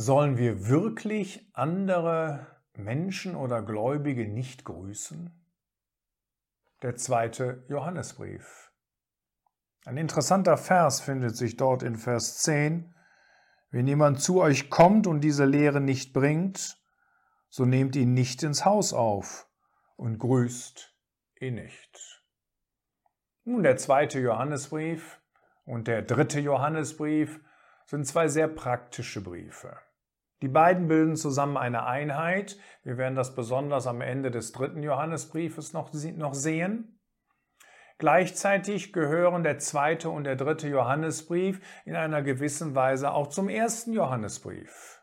Sollen wir wirklich andere Menschen oder Gläubige nicht grüßen? Der zweite Johannesbrief. Ein interessanter Vers findet sich dort in Vers 10. Wenn jemand zu euch kommt und diese Lehre nicht bringt, so nehmt ihn nicht ins Haus auf und grüßt ihn nicht. Nun, der zweite Johannesbrief und der dritte Johannesbrief sind zwei sehr praktische Briefe. Die beiden bilden zusammen eine Einheit. Wir werden das besonders am Ende des dritten Johannesbriefes noch, sehen. Gleichzeitig gehören der zweite und der dritte Johannesbrief in einer gewissen Weise auch zum ersten Johannesbrief.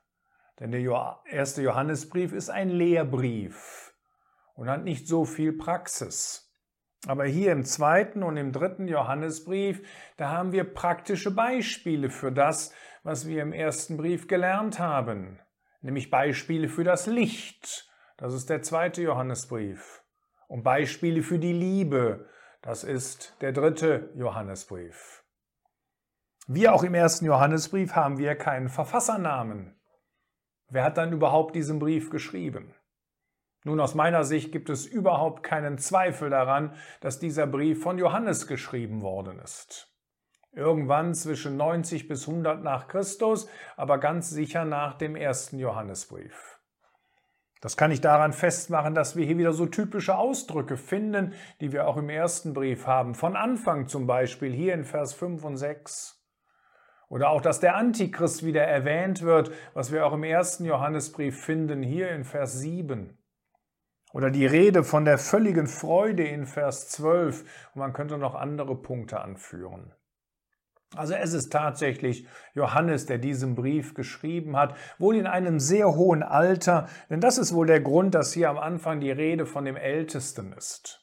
Denn der erste Johannesbrief ist ein Lehrbrief und hat nicht so viel Praxis. Aber hier im zweiten und im dritten Johannesbrief, da haben wir praktische Beispiele für das, was wir im ersten Brief gelernt haben, nämlich Beispiele für das Licht. Das ist der zweite Johannesbrief. Und Beispiele für die Liebe. Das ist der dritte Johannesbrief. Wie auch im ersten Johannesbrief haben wir keinen Verfassernamen. Wer hat dann überhaupt diesen Brief geschrieben? Nun, aus meiner Sicht gibt es überhaupt keinen Zweifel daran, dass dieser Brief von Johannes geschrieben worden ist. Irgendwann zwischen 90 bis 100 nach Christus, aber ganz sicher nach dem ersten Johannesbrief. Das kann ich daran festmachen, dass wir hier wieder so typische Ausdrücke finden, die wir auch im ersten Brief haben. Von Anfang zum Beispiel hier in Vers 5 und 6. Oder auch, dass der Antichrist wieder erwähnt wird, was wir auch im ersten Johannesbrief finden, hier in Vers 7. Oder die Rede von der völligen Freude in Vers 12. Und man könnte noch andere Punkte anführen. Also es ist tatsächlich Johannes, der diesen Brief geschrieben hat, wohl in einem sehr hohen Alter, denn das ist wohl der Grund, dass hier am Anfang die Rede von dem Ältesten ist.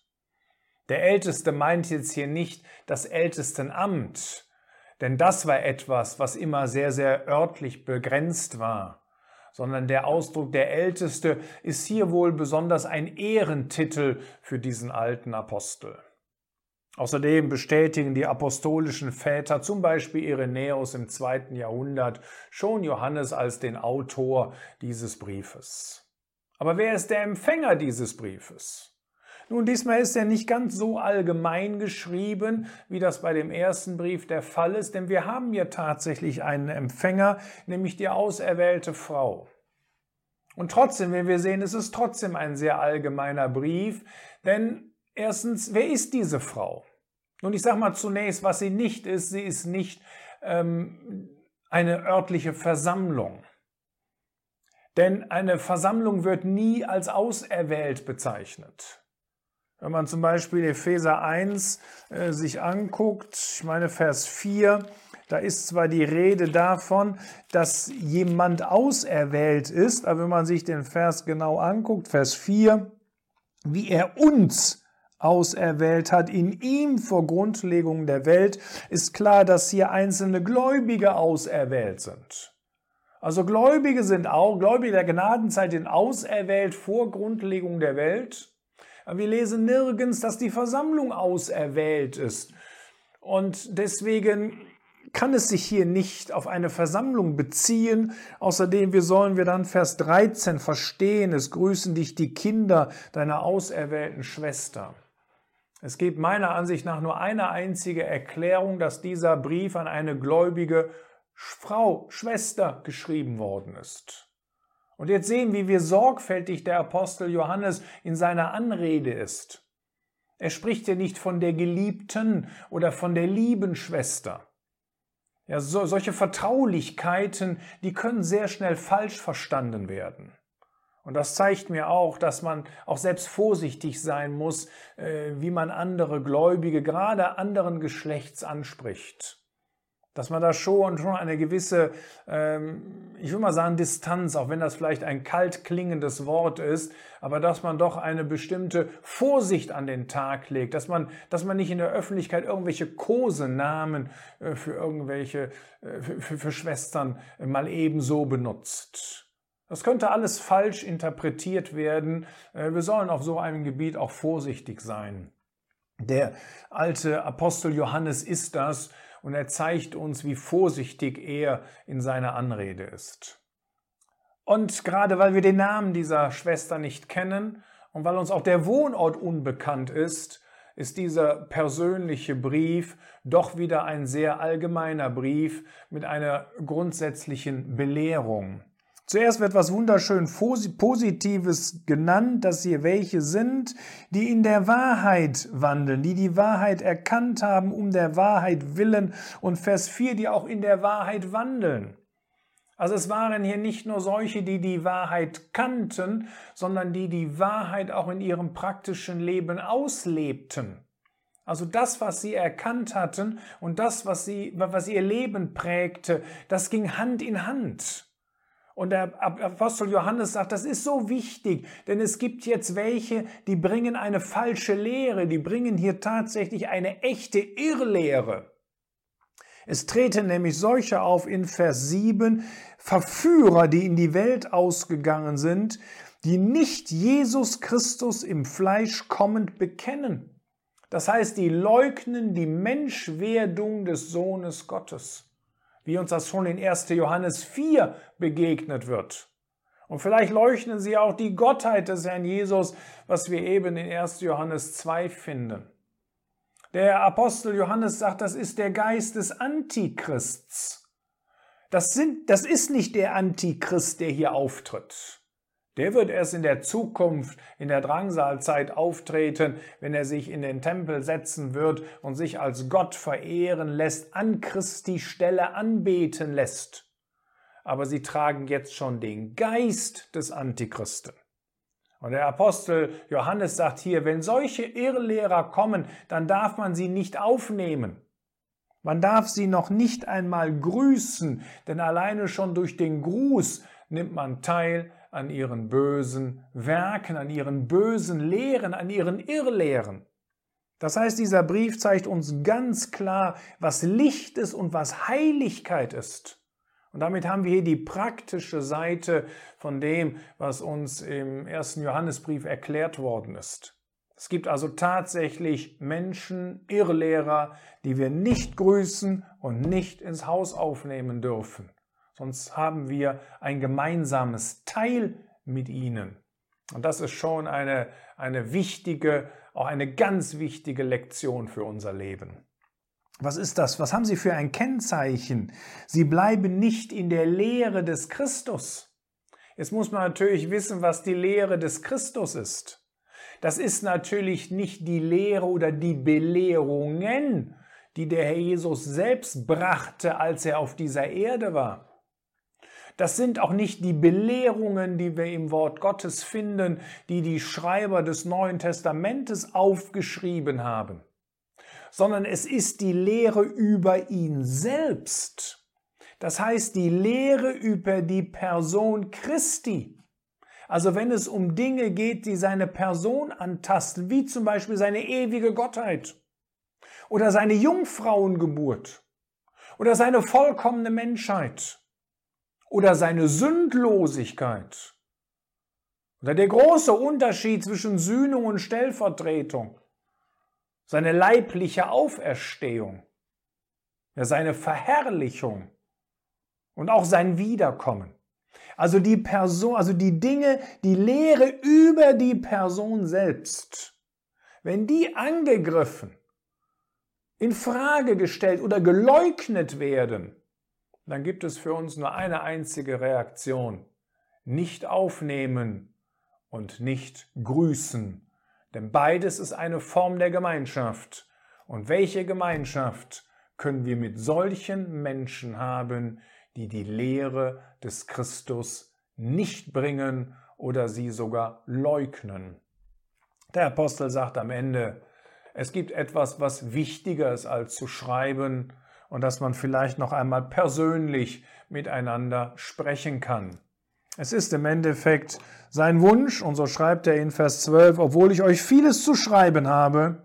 Der Älteste meint jetzt hier nicht das Ältestenamt, denn das war etwas, was immer sehr, sehr örtlich begrenzt war sondern der Ausdruck der Älteste ist hier wohl besonders ein Ehrentitel für diesen alten Apostel. Außerdem bestätigen die apostolischen Väter, zum Beispiel Irenäus im zweiten Jahrhundert, schon Johannes als den Autor dieses Briefes. Aber wer ist der Empfänger dieses Briefes? Nun, diesmal ist er nicht ganz so allgemein geschrieben, wie das bei dem ersten Brief der Fall ist, denn wir haben hier tatsächlich einen Empfänger, nämlich die auserwählte Frau. Und trotzdem, wenn wir sehen, es ist trotzdem ein sehr allgemeiner Brief, denn erstens, wer ist diese Frau? Nun, ich sage mal zunächst, was sie nicht ist. Sie ist nicht ähm, eine örtliche Versammlung. Denn eine Versammlung wird nie als auserwählt bezeichnet. Wenn man zum Beispiel Epheser 1 äh, sich anguckt, ich meine Vers 4, da ist zwar die Rede davon, dass jemand auserwählt ist, aber wenn man sich den Vers genau anguckt, Vers 4, wie er uns auserwählt hat, in ihm vor Grundlegung der Welt, ist klar, dass hier einzelne Gläubige auserwählt sind. Also Gläubige sind auch, Gläubige der Gnadenzeit sind auserwählt vor Grundlegung der Welt. Wir lesen nirgends, dass die Versammlung auserwählt ist. Und deswegen kann es sich hier nicht auf eine Versammlung beziehen. Außerdem, wie sollen wir dann Vers 13 verstehen? Es grüßen dich die Kinder deiner auserwählten Schwester. Es gibt meiner Ansicht nach nur eine einzige Erklärung, dass dieser Brief an eine gläubige Frau, Schwester geschrieben worden ist. Und jetzt sehen, wie wir sorgfältig der Apostel Johannes in seiner Anrede ist. Er spricht ja nicht von der Geliebten oder von der lieben Schwester. Ja, so, solche Vertraulichkeiten, die können sehr schnell falsch verstanden werden. Und das zeigt mir auch, dass man auch selbst vorsichtig sein muss, äh, wie man andere Gläubige, gerade anderen Geschlechts anspricht dass man da schon, schon eine gewisse, ähm, ich will mal sagen, Distanz, auch wenn das vielleicht ein kalt klingendes Wort ist, aber dass man doch eine bestimmte Vorsicht an den Tag legt, dass man, dass man nicht in der Öffentlichkeit irgendwelche Kosenamen äh, für irgendwelche, äh, für, für Schwestern mal ebenso benutzt. Das könnte alles falsch interpretiert werden. Äh, wir sollen auf so einem Gebiet auch vorsichtig sein. Der alte Apostel Johannes ist das, und er zeigt uns, wie vorsichtig er in seiner Anrede ist. Und gerade weil wir den Namen dieser Schwester nicht kennen und weil uns auch der Wohnort unbekannt ist, ist dieser persönliche Brief doch wieder ein sehr allgemeiner Brief mit einer grundsätzlichen Belehrung. Zuerst wird was wunderschön Positives genannt, dass hier welche sind, die in der Wahrheit wandeln, die die Wahrheit erkannt haben, um der Wahrheit willen. Und Vers 4, die auch in der Wahrheit wandeln. Also es waren hier nicht nur solche, die die Wahrheit kannten, sondern die die Wahrheit auch in ihrem praktischen Leben auslebten. Also das, was sie erkannt hatten und das, was, sie, was ihr Leben prägte, das ging Hand in Hand. Und der Apostel Johannes sagt, das ist so wichtig, denn es gibt jetzt welche, die bringen eine falsche Lehre, die bringen hier tatsächlich eine echte Irrlehre. Es treten nämlich solche auf in Vers 7, Verführer, die in die Welt ausgegangen sind, die nicht Jesus Christus im Fleisch kommend bekennen. Das heißt, die leugnen die Menschwerdung des Sohnes Gottes, wie uns das schon in 1. Johannes 4 begegnet wird. Und vielleicht leugnen sie auch die Gottheit des Herrn Jesus, was wir eben in 1. Johannes 2 finden. Der Apostel Johannes sagt, das ist der Geist des Antichrists. Das, sind, das ist nicht der Antichrist, der hier auftritt. Der wird erst in der Zukunft, in der Drangsalzeit auftreten, wenn er sich in den Tempel setzen wird und sich als Gott verehren lässt, an Christi Stelle anbeten lässt. Aber sie tragen jetzt schon den Geist des Antichristen. Und der Apostel Johannes sagt hier, wenn solche Irrlehrer kommen, dann darf man sie nicht aufnehmen. Man darf sie noch nicht einmal grüßen, denn alleine schon durch den Gruß nimmt man teil an ihren bösen Werken, an ihren bösen Lehren, an ihren Irrlehren. Das heißt, dieser Brief zeigt uns ganz klar, was Licht ist und was Heiligkeit ist. Und damit haben wir hier die praktische Seite von dem, was uns im ersten Johannesbrief erklärt worden ist. Es gibt also tatsächlich Menschen, Irrlehrer, die wir nicht grüßen und nicht ins Haus aufnehmen dürfen. Sonst haben wir ein gemeinsames Teil mit ihnen. Und das ist schon eine, eine wichtige, auch eine ganz wichtige Lektion für unser Leben. Was ist das? Was haben sie für ein Kennzeichen? Sie bleiben nicht in der Lehre des Christus. Jetzt muss man natürlich wissen, was die Lehre des Christus ist. Das ist natürlich nicht die Lehre oder die Belehrungen, die der Herr Jesus selbst brachte, als er auf dieser Erde war. Das sind auch nicht die Belehrungen, die wir im Wort Gottes finden, die die Schreiber des Neuen Testamentes aufgeschrieben haben sondern es ist die Lehre über ihn selbst. Das heißt, die Lehre über die Person Christi. Also wenn es um Dinge geht, die seine Person antasten, wie zum Beispiel seine ewige Gottheit oder seine Jungfrauengeburt oder seine vollkommene Menschheit oder seine Sündlosigkeit. Oder der große Unterschied zwischen Sühnung und Stellvertretung. Seine leibliche Auferstehung, ja, seine Verherrlichung. Und auch sein Wiederkommen. Also die Person, also die Dinge, die Lehre über die Person selbst, wenn die angegriffen, in Frage gestellt oder geleugnet werden, dann gibt es für uns nur eine einzige Reaktion. Nicht aufnehmen und nicht grüßen denn beides ist eine Form der Gemeinschaft. Und welche Gemeinschaft können wir mit solchen Menschen haben, die die Lehre des Christus nicht bringen oder sie sogar leugnen? Der Apostel sagt am Ende, es gibt etwas, was wichtiger ist als zu schreiben und dass man vielleicht noch einmal persönlich miteinander sprechen kann. Es ist im Endeffekt sein Wunsch, und so schreibt er in Vers 12, obwohl ich euch vieles zu schreiben habe,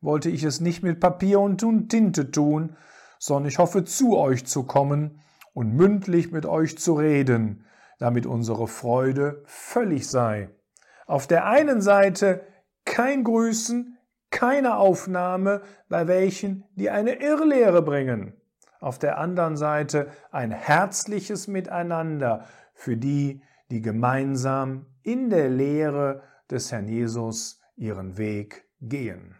wollte ich es nicht mit Papier und Tinte tun, sondern ich hoffe zu euch zu kommen und mündlich mit euch zu reden, damit unsere Freude völlig sei. Auf der einen Seite kein Grüßen, keine Aufnahme bei welchen, die eine Irrlehre bringen. Auf der anderen Seite ein herzliches Miteinander für die, die gemeinsam in der Lehre des Herrn Jesus ihren Weg gehen.